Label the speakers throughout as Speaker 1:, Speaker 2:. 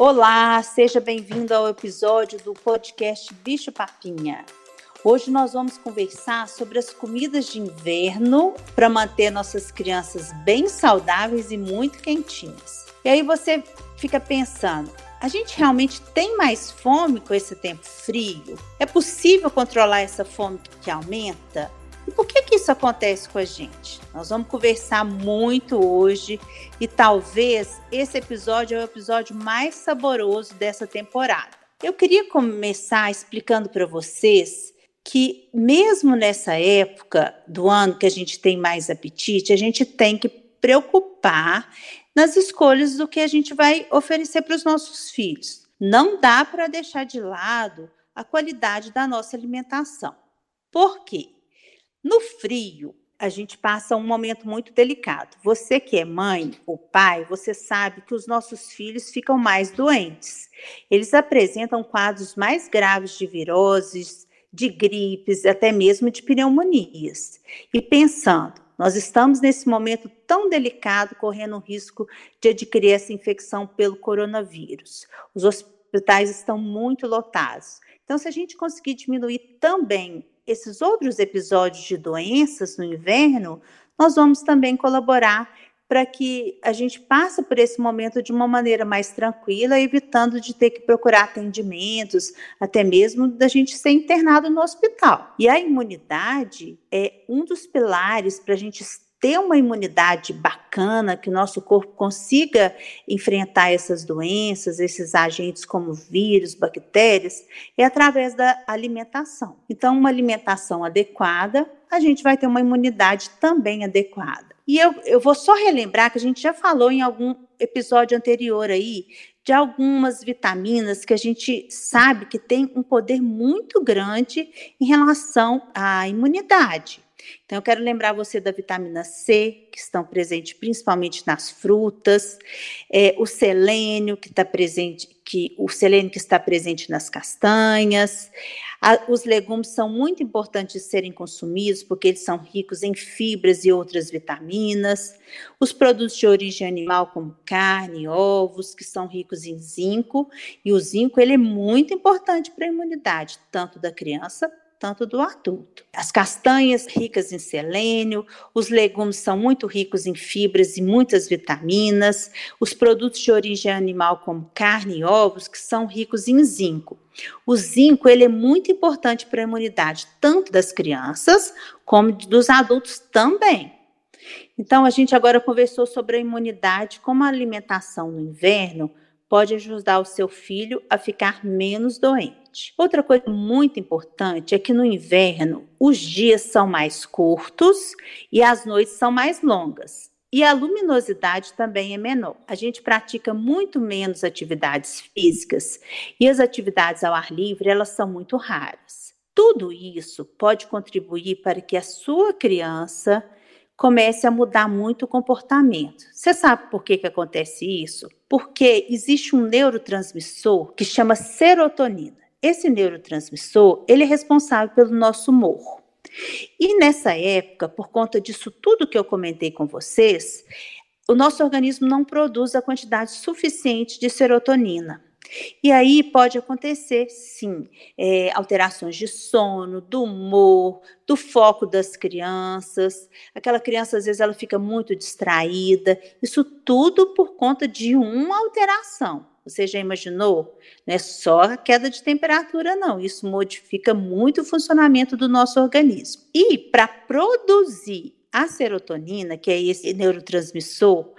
Speaker 1: Olá, seja bem-vindo ao episódio do podcast Bicho Papinha. Hoje nós vamos conversar sobre as comidas de inverno para manter nossas crianças bem saudáveis e muito quentinhas. E aí você fica pensando, a gente realmente tem mais fome com esse tempo frio? É possível controlar essa fome que aumenta? E por que, que isso acontece com a gente? Nós vamos conversar muito hoje e talvez esse episódio é o episódio mais saboroso dessa temporada. Eu queria começar explicando para vocês que, mesmo nessa época do ano que a gente tem mais apetite, a gente tem que preocupar nas escolhas do que a gente vai oferecer para os nossos filhos. Não dá para deixar de lado a qualidade da nossa alimentação. Por quê? No frio, a gente passa um momento muito delicado. Você que é mãe ou pai, você sabe que os nossos filhos ficam mais doentes. Eles apresentam quadros mais graves de viroses, de gripes, até mesmo de pneumonias. E pensando, nós estamos nesse momento tão delicado, correndo o risco de adquirir essa infecção pelo coronavírus. Os hospitais estão muito lotados. Então, se a gente conseguir diminuir também esses outros episódios de doenças no inverno, nós vamos também colaborar para que a gente passe por esse momento de uma maneira mais tranquila, evitando de ter que procurar atendimentos, até mesmo da gente ser internado no hospital. E a imunidade é um dos pilares para a gente ter uma imunidade bacana, que o nosso corpo consiga enfrentar essas doenças, esses agentes como vírus, bactérias, é através da alimentação. Então, uma alimentação adequada, a gente vai ter uma imunidade também adequada. E eu, eu vou só relembrar que a gente já falou em algum episódio anterior aí de algumas vitaminas que a gente sabe que tem um poder muito grande em relação à imunidade. Então, eu quero lembrar você da vitamina C, que estão presentes principalmente nas frutas, é, o selênio, que está presente, que o selênio que está presente nas castanhas. A, os legumes são muito importantes de serem consumidos, porque eles são ricos em fibras e outras vitaminas. Os produtos de origem animal, como carne, ovos, que são ricos em zinco, e o zinco ele é muito importante para a imunidade, tanto da criança tanto do adulto. As castanhas ricas em selênio, os legumes são muito ricos em fibras e muitas vitaminas, os produtos de origem animal como carne e ovos que são ricos em zinco. O zinco ele é muito importante para a imunidade tanto das crianças como dos adultos também. Então a gente agora conversou sobre a imunidade, como a alimentação no inverno pode ajudar o seu filho a ficar menos doente. Outra coisa muito importante é que no inverno os dias são mais curtos e as noites são mais longas. E a luminosidade também é menor. A gente pratica muito menos atividades físicas e as atividades ao ar livre, elas são muito raras. Tudo isso pode contribuir para que a sua criança comece a mudar muito o comportamento. Você sabe por que, que acontece isso? Porque existe um neurotransmissor que chama serotonina. Esse neurotransmissor, ele é responsável pelo nosso humor. E nessa época, por conta disso tudo que eu comentei com vocês, o nosso organismo não produz a quantidade suficiente de serotonina. E aí pode acontecer, sim, é, alterações de sono, do humor, do foco das crianças. Aquela criança, às vezes, ela fica muito distraída. Isso tudo por conta de uma alteração. Você já imaginou? Não é só a queda de temperatura, não. Isso modifica muito o funcionamento do nosso organismo. E para produzir a serotonina, que é esse neurotransmissor,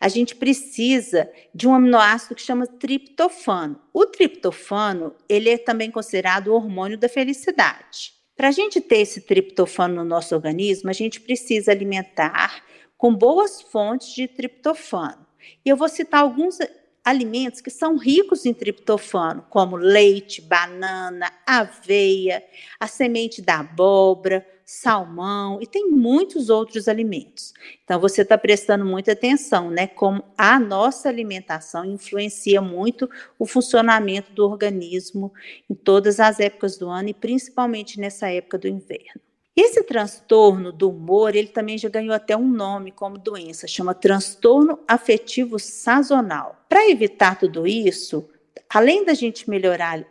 Speaker 1: a gente precisa de um aminoácido que chama triptofano. O triptofano, ele é também considerado o hormônio da felicidade. Para a gente ter esse triptofano no nosso organismo, a gente precisa alimentar com boas fontes de triptofano. E eu vou citar alguns alimentos que são ricos em triptofano, como leite, banana, aveia, a semente da abóbora, salmão e tem muitos outros alimentos. Então você está prestando muita atenção, né? Como a nossa alimentação influencia muito o funcionamento do organismo em todas as épocas do ano e principalmente nessa época do inverno. Esse transtorno do humor, ele também já ganhou até um nome como doença, chama transtorno afetivo sazonal. Para evitar tudo isso, além da gente melhorar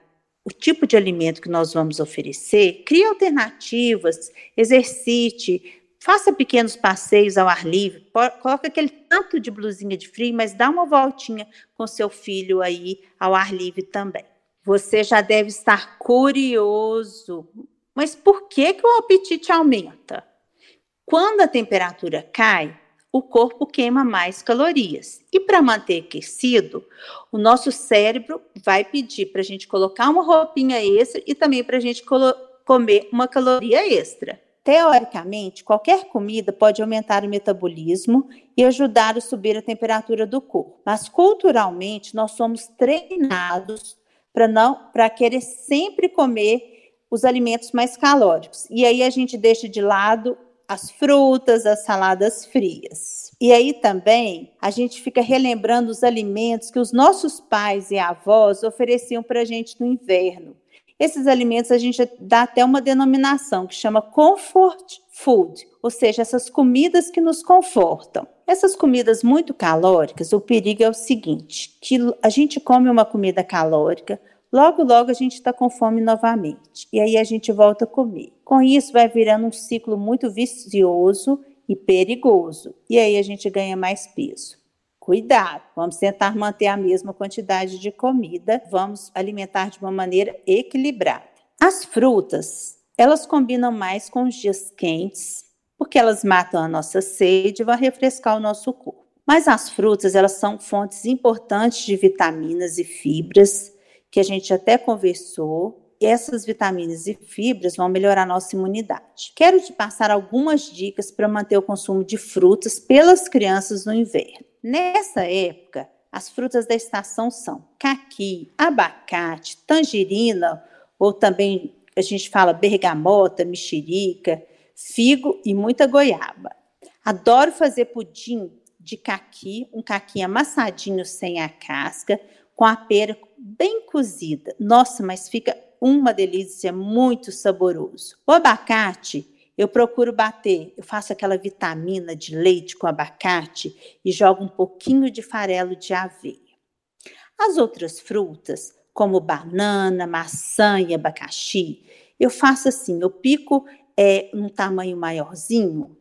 Speaker 1: o tipo de alimento que nós vamos oferecer, crie alternativas, exercite, faça pequenos passeios ao ar livre, coloca aquele tanto de blusinha de frio, mas dá uma voltinha com seu filho aí ao ar livre também. Você já deve estar curioso, mas por que, que o apetite aumenta? Quando a temperatura cai, o corpo queima mais calorias. E para manter aquecido, o nosso cérebro vai pedir para a gente colocar uma roupinha extra e também para a gente comer uma caloria extra. Teoricamente, qualquer comida pode aumentar o metabolismo e ajudar a subir a temperatura do corpo. Mas culturalmente, nós somos treinados para não para querer sempre comer os alimentos mais calóricos. E aí a gente deixa de lado as frutas, as saladas frias. E aí também a gente fica relembrando os alimentos que os nossos pais e avós ofereciam para a gente no inverno. Esses alimentos a gente dá até uma denominação que chama comfort food, ou seja, essas comidas que nos confortam. Essas comidas muito calóricas, o perigo é o seguinte, que a gente come uma comida calórica, logo logo a gente está com fome novamente, e aí a gente volta a comer. Com isso, vai virando um ciclo muito vicioso e perigoso. E aí a gente ganha mais peso. Cuidado, vamos tentar manter a mesma quantidade de comida, vamos alimentar de uma maneira equilibrada. As frutas, elas combinam mais com os dias quentes, porque elas matam a nossa sede e vão refrescar o nosso corpo. Mas as frutas, elas são fontes importantes de vitaminas e fibras, que a gente até conversou, essas vitaminas e fibras vão melhorar nossa imunidade. Quero te passar algumas dicas para manter o consumo de frutas pelas crianças no inverno. Nessa época, as frutas da estação são caqui, abacate, tangerina, ou também a gente fala bergamota, mexerica, figo e muita goiaba. Adoro fazer pudim de caqui, um caqui amassadinho sem a casca, com a pera bem cozida. Nossa, mas fica uma delícia, muito saboroso. O abacate, eu procuro bater, eu faço aquela vitamina de leite com abacate e jogo um pouquinho de farelo de aveia. As outras frutas, como banana, maçã e abacaxi, eu faço assim, eu pico é, um tamanho maiorzinho,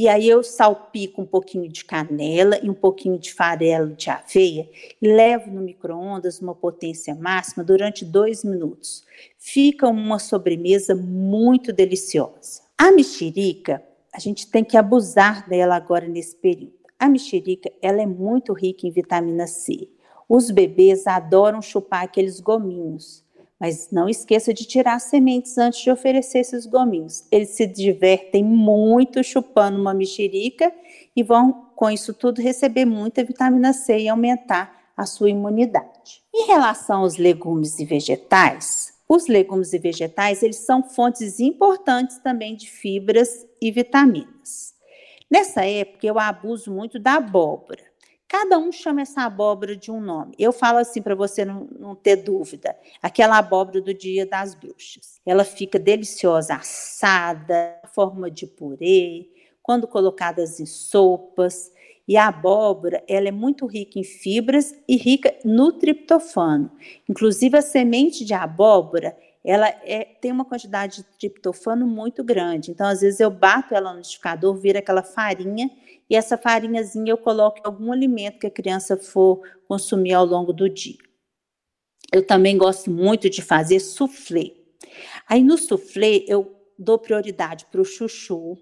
Speaker 1: e aí eu salpico um pouquinho de canela e um pouquinho de farelo de aveia e levo no micro-ondas uma potência máxima durante dois minutos. Fica uma sobremesa muito deliciosa. A mexerica, a gente tem que abusar dela agora nesse período. A mexerica, ela é muito rica em vitamina C. Os bebês adoram chupar aqueles gominhos. Mas não esqueça de tirar as sementes antes de oferecer esses gominhos. Eles se divertem muito chupando uma mexerica e vão, com isso tudo, receber muita vitamina C e aumentar a sua imunidade. Em relação aos legumes e vegetais, os legumes e vegetais, eles são fontes importantes também de fibras e vitaminas. Nessa época, eu abuso muito da abóbora. Cada um chama essa abóbora de um nome. Eu falo assim para você não, não, ter dúvida. Aquela abóbora do dia das bruxas. Ela fica deliciosa, assada, forma de purê, quando colocadas em sopas. E a abóbora, ela é muito rica em fibras e rica no triptofano. Inclusive a semente de abóbora, ela é, tem uma quantidade de triptofano muito grande. Então, às vezes eu bato ela no liquidificador, vira aquela farinha e essa farinhazinha eu coloco em algum alimento que a criança for consumir ao longo do dia. Eu também gosto muito de fazer soufflé. Aí no soufflé eu dou prioridade para o chuchu,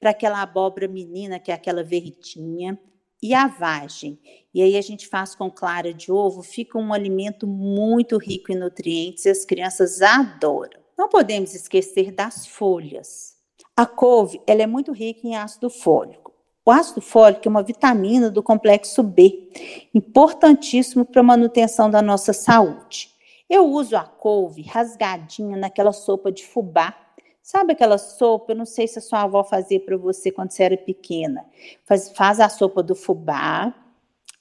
Speaker 1: para aquela abóbora menina, que é aquela verdinha, e a vagem. E aí a gente faz com clara de ovo, fica um alimento muito rico em nutrientes e as crianças adoram. Não podemos esquecer das folhas. A couve, ela é muito rica em ácido fólico. O ácido fólico é uma vitamina do complexo B, importantíssimo para a manutenção da nossa saúde. Eu uso a couve rasgadinha naquela sopa de fubá. Sabe aquela sopa? Eu não sei se a sua avó fazia para você quando você era pequena. Faz, faz a sopa do fubá,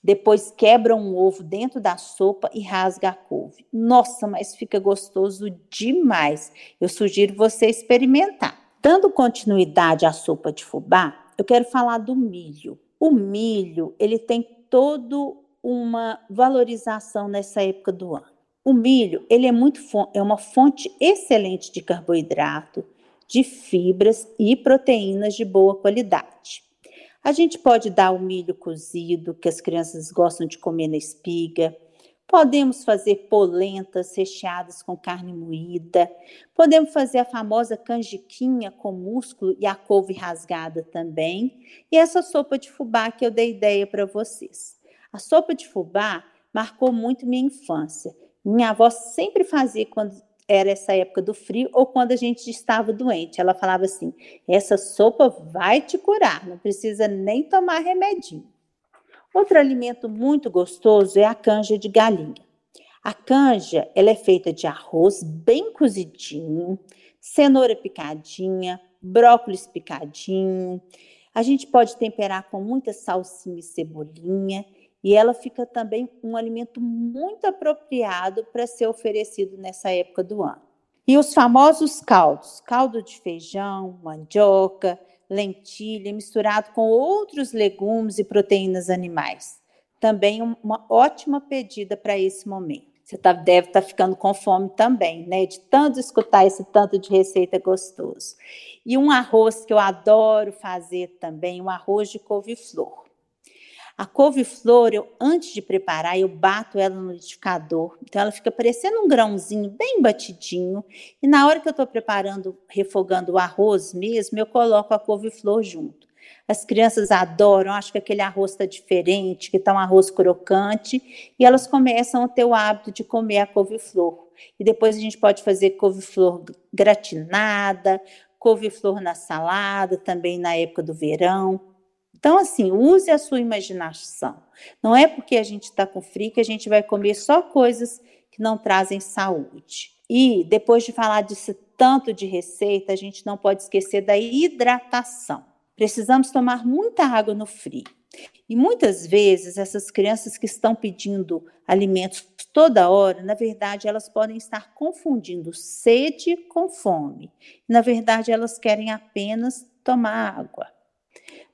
Speaker 1: depois quebra um ovo dentro da sopa e rasga a couve. Nossa, mas fica gostoso demais. Eu sugiro você experimentar. Dando continuidade à sopa de fubá, eu quero falar do milho. O milho, ele tem todo uma valorização nessa época do ano. O milho, ele é muito é uma fonte excelente de carboidrato, de fibras e proteínas de boa qualidade. A gente pode dar o milho cozido, que as crianças gostam de comer na espiga. Podemos fazer polentas recheadas com carne moída. Podemos fazer a famosa canjiquinha com músculo e a couve rasgada também. E essa sopa de fubá que eu dei ideia para vocês. A sopa de fubá marcou muito minha infância. Minha avó sempre fazia quando era essa época do frio ou quando a gente estava doente. Ela falava assim: essa sopa vai te curar, não precisa nem tomar remedinho. Outro alimento muito gostoso é a canja de galinha. A canja ela é feita de arroz bem cozidinho, cenoura picadinha, brócolis picadinho. A gente pode temperar com muita salsinha e cebolinha e ela fica também um alimento muito apropriado para ser oferecido nessa época do ano. E os famosos caldos, caldo de feijão, mandioca, lentilha, misturado com outros legumes e proteínas animais. Também uma ótima pedida para esse momento. Você tá, deve estar tá ficando com fome também, né? De tanto escutar esse tanto de receita gostoso. E um arroz que eu adoro fazer também, um arroz de couve-flor. A couve-flor, eu, antes de preparar, eu bato ela no liquidificador. Então, ela fica parecendo um grãozinho bem batidinho. E na hora que eu estou preparando, refogando o arroz mesmo, eu coloco a couve-flor junto. As crianças adoram, acham que aquele arroz está diferente, que está um arroz crocante, e elas começam a ter o hábito de comer a couve-flor. E depois a gente pode fazer couve-flor gratinada, couve-flor na salada, também na época do verão. Então, assim, use a sua imaginação. Não é porque a gente está com frio que a gente vai comer só coisas que não trazem saúde. E depois de falar disso tanto de receita, a gente não pode esquecer da hidratação. Precisamos tomar muita água no frio. E muitas vezes essas crianças que estão pedindo alimentos toda hora, na verdade, elas podem estar confundindo sede com fome. Na verdade, elas querem apenas tomar água.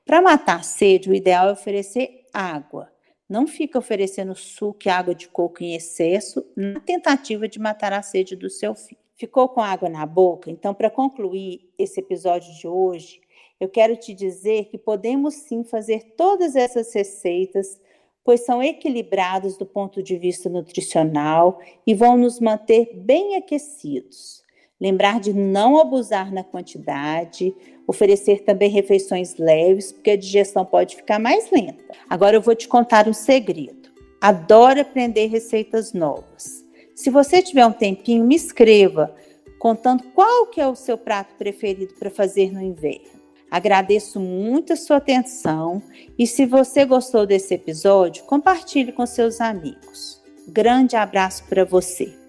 Speaker 1: Para matar a sede, o ideal é oferecer água. Não fica oferecendo suco e água de coco em excesso na tentativa de matar a sede do seu filho. Ficou com água na boca? Então, para concluir esse episódio de hoje, eu quero te dizer que podemos sim fazer todas essas receitas, pois são equilibradas do ponto de vista nutricional e vão nos manter bem aquecidos. Lembrar de não abusar na quantidade, oferecer também refeições leves, porque a digestão pode ficar mais lenta. Agora eu vou te contar um segredo. Adoro aprender receitas novas. Se você tiver um tempinho, me escreva contando qual que é o seu prato preferido para fazer no inverno. Agradeço muito a sua atenção e se você gostou desse episódio, compartilhe com seus amigos. Grande abraço para você.